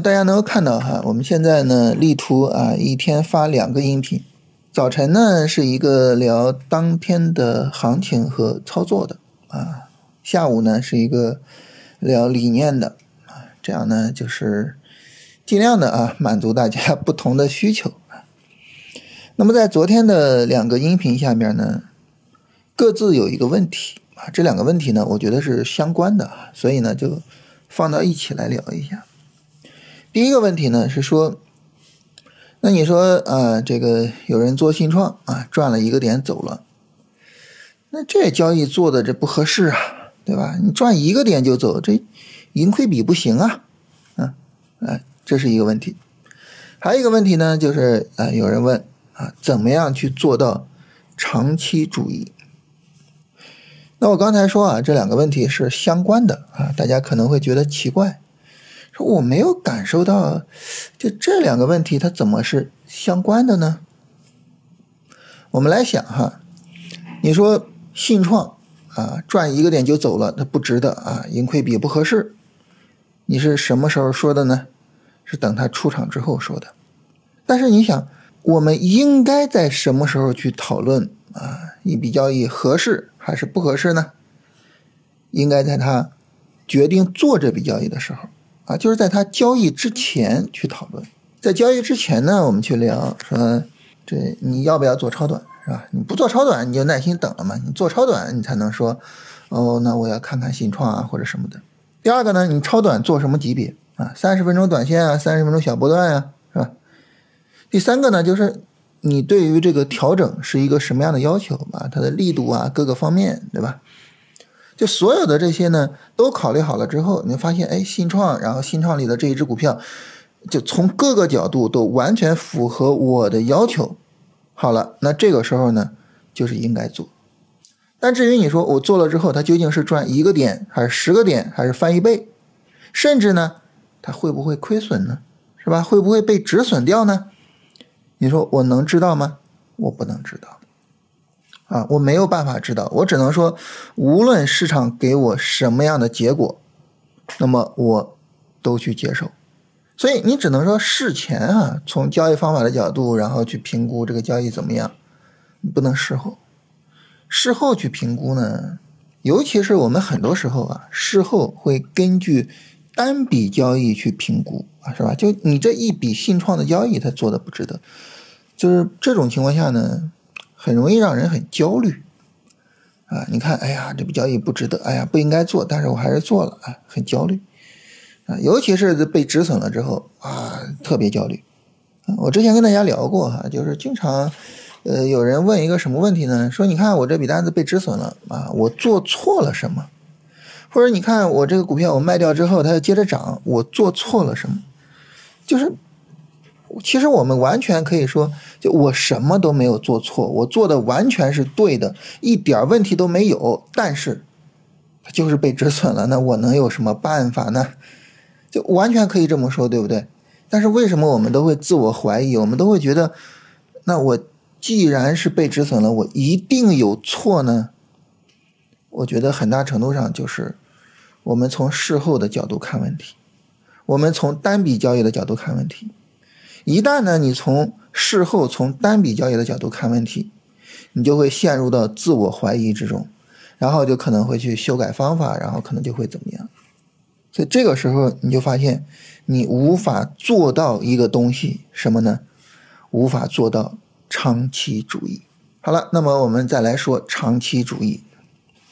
大家能够看到哈，我们现在呢力图啊一天发两个音频，早晨呢是一个聊当天的行情和操作的啊，下午呢是一个聊理念的啊，这样呢就是尽量的啊满足大家 不同的需求。那么在昨天的两个音频下面呢，各自有一个问题啊，这两个问题呢，我觉得是相关的，所以呢就放到一起来聊一下。第一个问题呢是说，那你说啊，这个有人做信创啊，赚了一个点走了，那这交易做的这不合适啊，对吧？你赚一个点就走，这盈亏比不行啊，嗯，哎，这是一个问题。还有一个问题呢，就是啊，有人问。啊，怎么样去做到长期主义？那我刚才说啊，这两个问题是相关的啊，大家可能会觉得奇怪，说我没有感受到，就这两个问题它怎么是相关的呢？我们来想哈，你说信创啊，赚一个点就走了，它不值得啊，盈亏比不合适，你是什么时候说的呢？是等它出场之后说的，但是你想。我们应该在什么时候去讨论啊？一笔交易合适还是不合适呢？应该在他决定做这笔交易的时候啊，就是在他交易之前去讨论。在交易之前呢，我们去聊说，这你要不要做超短是吧？你不做超短，你就耐心等了嘛。你做超短，你才能说，哦，那我要看看新创啊或者什么的。第二个呢，你超短做什么级别啊？三十分钟短线啊，三十分钟小波段呀，是吧？第三个呢，就是你对于这个调整是一个什么样的要求啊？它的力度啊，各个方面，对吧？就所有的这些呢，都考虑好了之后，你发现，哎，新创，然后新创里的这一只股票，就从各个角度都完全符合我的要求。好了，那这个时候呢，就是应该做。但至于你说我做了之后，它究竟是赚一个点，还是十个点，还是翻一倍，甚至呢，它会不会亏损呢？是吧？会不会被止损掉呢？你说我能知道吗？我不能知道，啊，我没有办法知道。我只能说，无论市场给我什么样的结果，那么我都去接受。所以你只能说事前啊，从交易方法的角度，然后去评估这个交易怎么样，不能事后。事后去评估呢，尤其是我们很多时候啊，事后会根据单笔交易去评估啊，是吧？就你这一笔信创的交易，它做的不值得。就是这种情况下呢，很容易让人很焦虑，啊，你看，哎呀，这笔交易不值得，哎呀，不应该做，但是我还是做了，啊，很焦虑，啊，尤其是被止损了之后，啊，特别焦虑。我之前跟大家聊过哈，就是经常，呃，有人问一个什么问题呢？说你看我这笔单子被止损了，啊，我做错了什么？或者你看我这个股票我卖掉之后它又接着涨，我做错了什么？就是。其实我们完全可以说，就我什么都没有做错，我做的完全是对的，一点问题都没有。但是，就是被止损了，那我能有什么办法呢？就完全可以这么说，对不对？但是为什么我们都会自我怀疑？我们都会觉得，那我既然是被止损了，我一定有错呢？我觉得很大程度上就是我们从事后的角度看问题，我们从单笔交易的角度看问题。一旦呢，你从事后从单笔交易的角度看问题，你就会陷入到自我怀疑之中，然后就可能会去修改方法，然后可能就会怎么样。所以这个时候你就发现，你无法做到一个东西什么呢？无法做到长期主义。好了，那么我们再来说长期主义。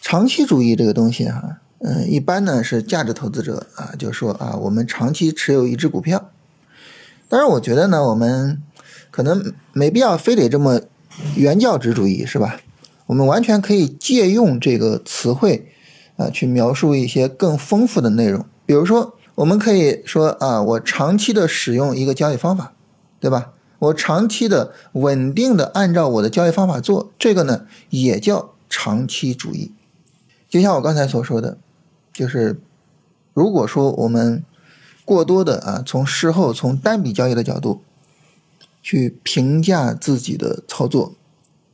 长期主义这个东西哈，嗯，一般呢是价值投资者啊，就说啊，我们长期持有一只股票。当然，我觉得呢，我们可能没必要非得这么原教旨主义，是吧？我们完全可以借用这个词汇啊，去描述一些更丰富的内容。比如说，我们可以说啊，我长期的使用一个交易方法，对吧？我长期的稳定的按照我的交易方法做，这个呢也叫长期主义。就像我刚才所说的，就是如果说我们。过多的啊，从事后从单笔交易的角度去评价自己的操作，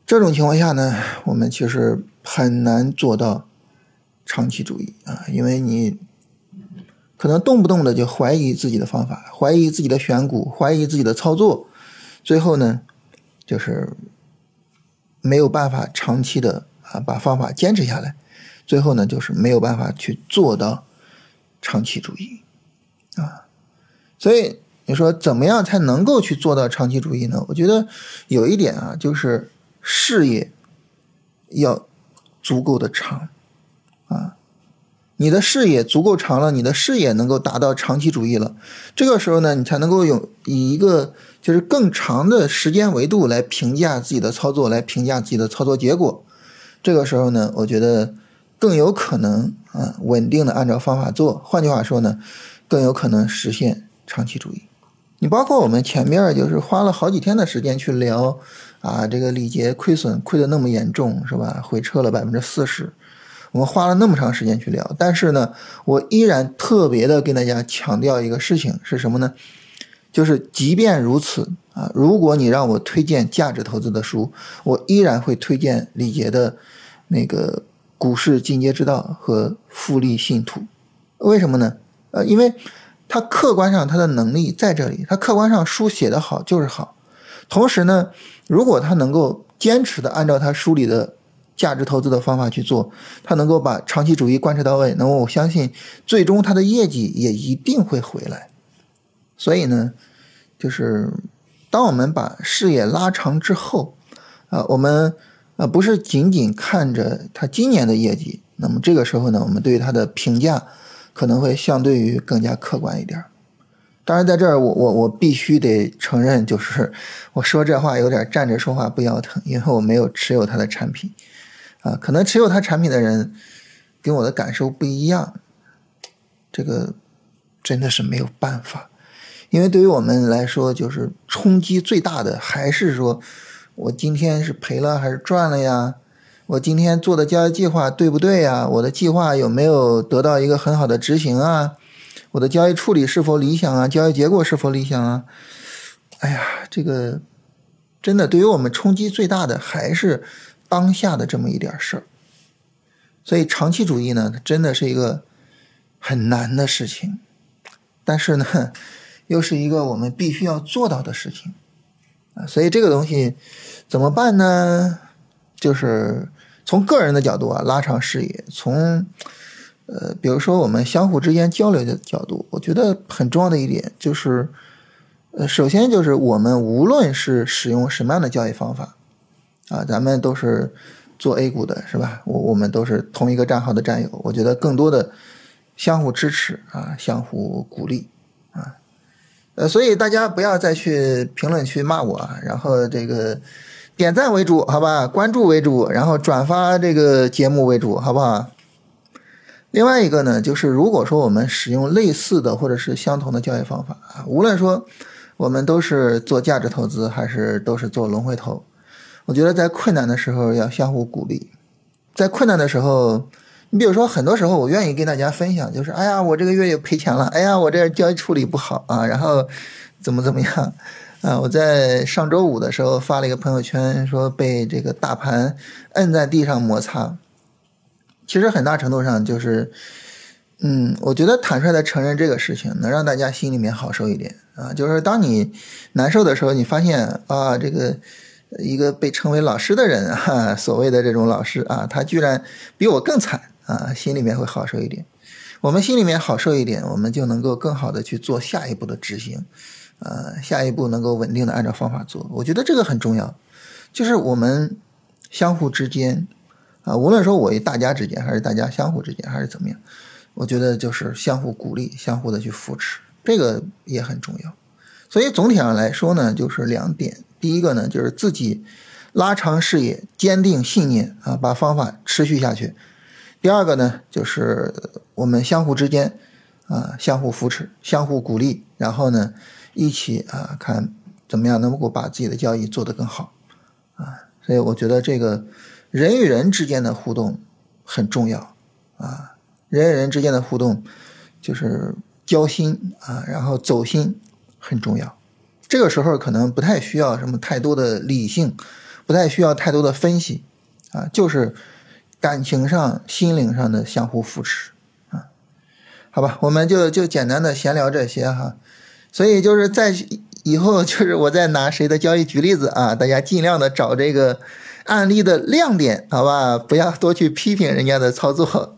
这种情况下呢，我们其实很难做到长期主义啊，因为你可能动不动的就怀疑自己的方法，怀疑自己的选股，怀疑自己的操作，最后呢，就是没有办法长期的啊把方法坚持下来，最后呢，就是没有办法去做到长期主义。啊。所以你说怎么样才能够去做到长期主义呢？我觉得有一点啊，就是视野要足够的长啊。你的视野足够长了，你的视野能够达到长期主义了，这个时候呢，你才能够用以一个就是更长的时间维度来评价自己的操作，来评价自己的操作结果。这个时候呢，我觉得更有可能啊稳定的按照方法做。换句话说呢，更有可能实现长期主义。你包括我们前面就是花了好几天的时间去聊啊，这个李杰亏损亏的那么严重是吧？回撤了百分之四十。我们花了那么长时间去聊，但是呢，我依然特别的跟大家强调一个事情是什么呢？就是即便如此啊，如果你让我推荐价值投资的书，我依然会推荐李杰的那个《股市进阶之道》和《复利信徒》。为什么呢？呃，因为他客观上他的能力在这里，他客观上书写的好就是好。同时呢，如果他能够坚持的按照他书里的。价值投资的方法去做，他能够把长期主义贯彻到位，那么我相信最终他的业绩也一定会回来。所以呢，就是当我们把视野拉长之后，啊，我们啊不是仅仅看着他今年的业绩，那么这个时候呢，我们对他的评价可能会相对于更加客观一点。当然，在这儿我我我必须得承认，就是 我说这话有点站着说话不腰疼，因为我没有持有他的产品。啊，可能持有他产品的人跟我的感受不一样，这个真的是没有办法，因为对于我们来说，就是冲击最大的还是说，我今天是赔了还是赚了呀？我今天做的交易计划对不对呀？我的计划有没有得到一个很好的执行啊？我的交易处理是否理想啊？交易结果是否理想啊？哎呀，这个真的对于我们冲击最大的还是。当下的这么一点事儿，所以长期主义呢，它真的是一个很难的事情，但是呢，又是一个我们必须要做到的事情啊。所以这个东西怎么办呢？就是从个人的角度啊，拉长视野；从呃，比如说我们相互之间交流的角度，我觉得很重要的一点就是，呃，首先就是我们无论是使用什么样的交易方法。啊，咱们都是做 A 股的，是吧？我我们都是同一个账号的战友，我觉得更多的相互支持啊，相互鼓励啊，呃，所以大家不要再去评论区骂我啊，然后这个点赞为主，好吧？关注为主，然后转发这个节目为主，好不好？另外一个呢，就是如果说我们使用类似的或者是相同的交易方法啊，无论说我们都是做价值投资，还是都是做轮回投。我觉得在困难的时候要相互鼓励，在困难的时候，你比如说很多时候我愿意跟大家分享，就是哎呀我这个月又赔钱了，哎呀我这交易处理不好啊，然后怎么怎么样啊？我在上周五的时候发了一个朋友圈，说被这个大盘摁在地上摩擦。其实很大程度上就是，嗯，我觉得坦率的承认这个事情，能让大家心里面好受一点啊。就是当你难受的时候，你发现啊这个。一个被称为老师的人啊，所谓的这种老师啊，他居然比我更惨啊，心里面会好受一点。我们心里面好受一点，我们就能够更好的去做下一步的执行，呃，下一步能够稳定的按照方法做。我觉得这个很重要，就是我们相互之间啊，无论说我与大家之间，还是大家相互之间，还是怎么样，我觉得就是相互鼓励，相互的去扶持，这个也很重要。所以总体上来说呢，就是两点。第一个呢，就是自己拉长视野，坚定信念啊，把方法持续下去。第二个呢，就是我们相互之间啊，相互扶持，相互鼓励，然后呢，一起啊，看怎么样能够把自己的交易做得更好啊。所以我觉得这个人与人之间的互动很重要啊，人与人之间的互动就是交心啊，然后走心很重要。这个时候可能不太需要什么太多的理性，不太需要太多的分析，啊，就是感情上、心灵上的相互扶持，啊。好吧，我们就就简单的闲聊这些哈。所以就是在以后，就是我再拿谁的交易举例子啊，大家尽量的找这个案例的亮点，好吧，不要多去批评人家的操作。